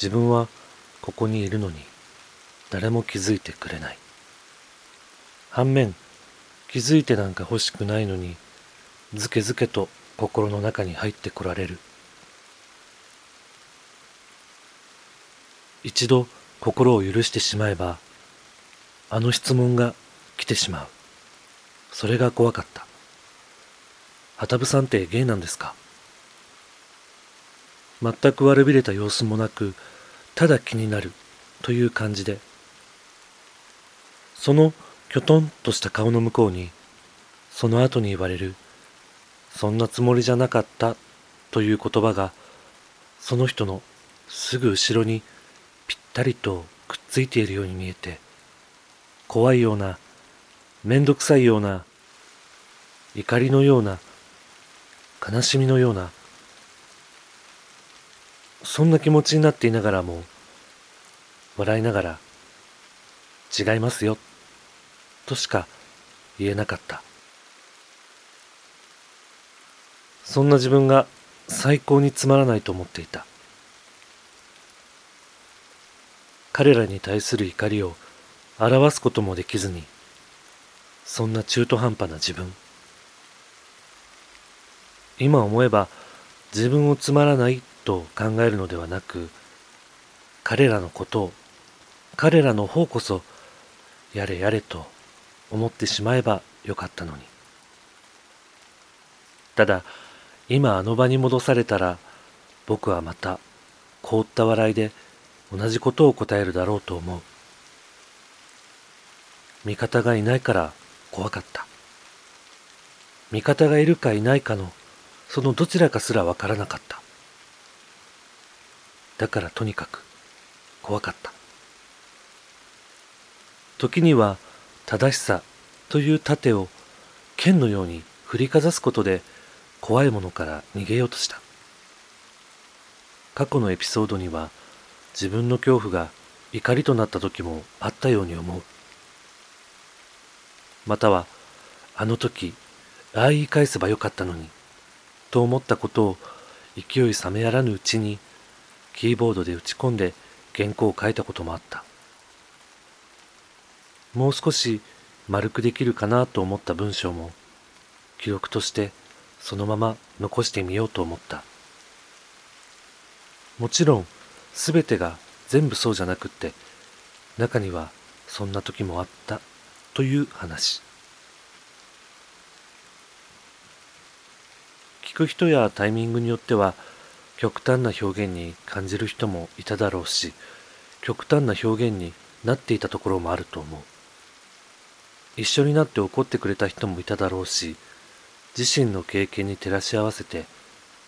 自分はここにいるのに誰も気づいてくれない。反面気づいてなんか欲しくないのにずけずけと心の中に入ってこられる。一度心を許してしまえばあの質問が来てしまう。それが怖かった。旗部さんってゲイなんですか？全く悪びれた様子もなくただ気になるという感じで。そのきょとんとした顔の向こうにその後に言われるそんなつもりじゃなかったという言葉がその人のすぐ後ろにぴったりとくっついているように見えて怖いようなめんどくさいような怒りのような悲しみのようなそんな気持ちになっていながらも笑いながら違いますよとしか言えなかった。そんな自分が最高につまらないと思っていた。彼らに対する怒りを表すこともできずにそんな中途半端な自分。今思えば自分をつまらないと考えるのではなく彼らのことを彼らの方こそやれやれと思ってしまえばよかったのに。ただ今あの場に戻されたら僕はまた凍った笑いで同じことを答えるだろうと思う。味方がいないから怖かった。味方がいるかいないかのそのどちらかすらわからなかった。だからとにかく怖かった。時には正しさという盾を剣のように振りかざすことで怖いものから逃げようとした。過去のエピソードには自分の恐怖が怒りとなった時もあったように思う。またはあの時ああ言い返せばよかったのにと思ったことを勢い冷めやらぬうちにキーボードで打ち込んで原稿を書いたこともあった。もう少し丸くできるかなと思った文章も記録としてそのまま残してみようと思った。もちろん全てが全部そうじゃなくって中にはそんな時もあったという話。聞く人やタイミングによっては極端な表現に感じる人もいただろうし極端な表現になっていたところもあると思う。一緒になって怒ってくれた人もいただろうし自身の経験に照らし合わせて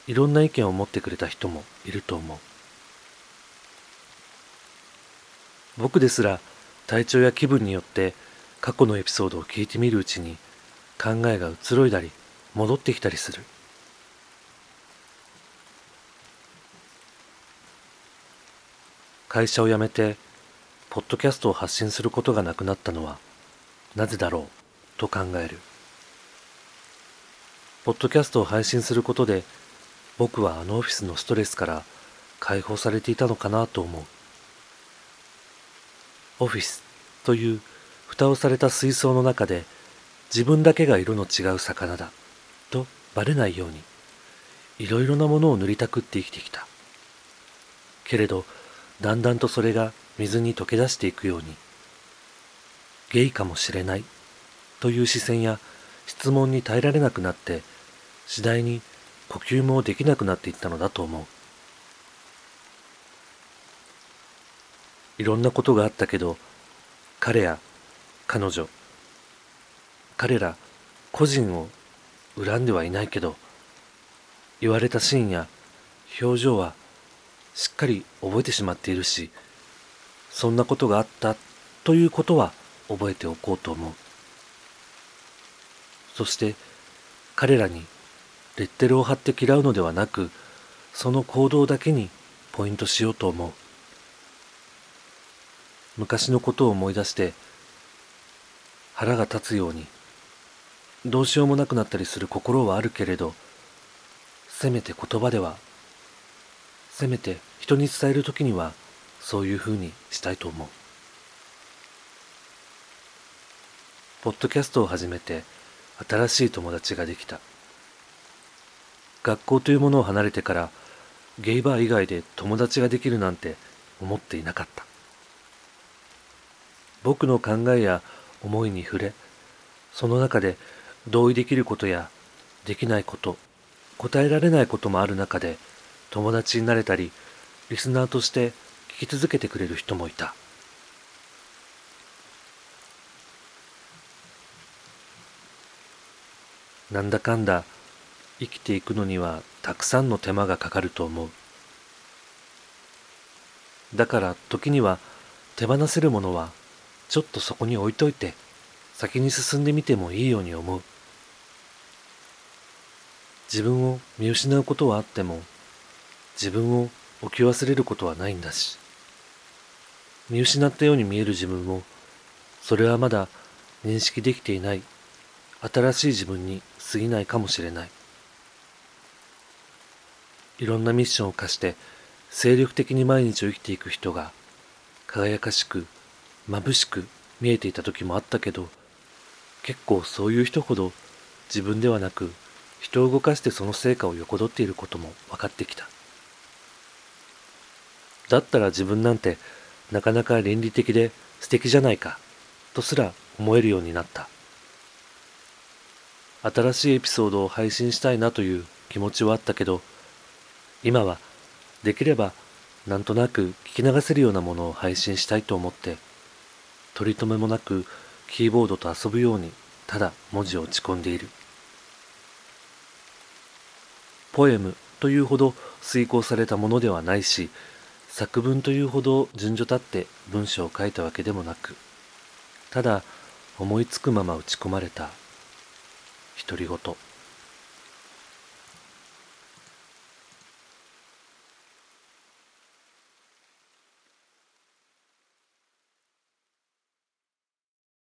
いろんな意見を持ってくれた人もいると思う。僕ですら体調や気分によって過去のエピソードを聞いてみるうちに考えが移ろいだり戻ってきたりする。会社を辞めてポッドキャストを発信することがなくなったのはなぜだろうと考える。ポッドキャストを配信することで僕はあのオフィスのストレスから解放されていたのかなと思う。オフィスという蓋をされた水槽の中で自分だけが色の違う魚だとバレないようにいろいろなものを塗りたくって生きてきた。けれどだんだんとそれが水に溶け出していくようにゲイかもしれないという視線や質問に耐えられなくなって次第に呼吸もできなくなっていったのだと思う。いろんなことがあったけど彼や彼女彼ら個人を恨んではいないけど言われたシーンや表情はしっかり覚えてしまっているしそんなことがあったということは覚えておこうと思う。そして彼らにレッテルを貼って嫌うのではなくその行動だけにポイントしようと思う。昔のことを思い出して腹が立つようにどうしようもなくなったりする心はあるけれどせめて言葉ではせめて人に伝える時にはそういうふうにしたいと思う。ポッドキャストを始めて新しい友達ができた。学校というものを離れてからゲイバー以外で友達ができるなんて思っていなかった。僕の考えや思いに触れその中で同意できることやできないこと答えられないこともある中で友達になれたりリスナーとして聞き続けてくれる人もいた。なんだかんだ生きていくのにはたくさんの手間がかかると思う。だから時には手放せるものはちょっとそこに置いといて先に進んでみてもいいように思う。自分を見失うことはあっても自分を置き忘れることはないんだし。見失ったように見える自分をそれはまだ認識できていない新しい自分に過ぎないかもしれない。いろんなミッションを課して精力的に毎日を生きていく人が輝かしく眩しく見えていた時もあったけど結構そういう人ほど自分ではなく人を動かしてその成果を横取っていることも分かってきた。だったら自分なんてなかなか倫理的で素敵じゃないかとすら思えるようになった。新しいエピソードを配信したいなという気持ちはあったけど今はできればなんとなく聞き流せるようなものを配信したいと思って取り留めもなくキーボードと遊ぶようにただ文字を打ち込んでいる。ポエムというほど遂行されたものではないし作文というほど順序立って文章を書いたわけでもなくただ思いつくまま打ち込まれた独り言。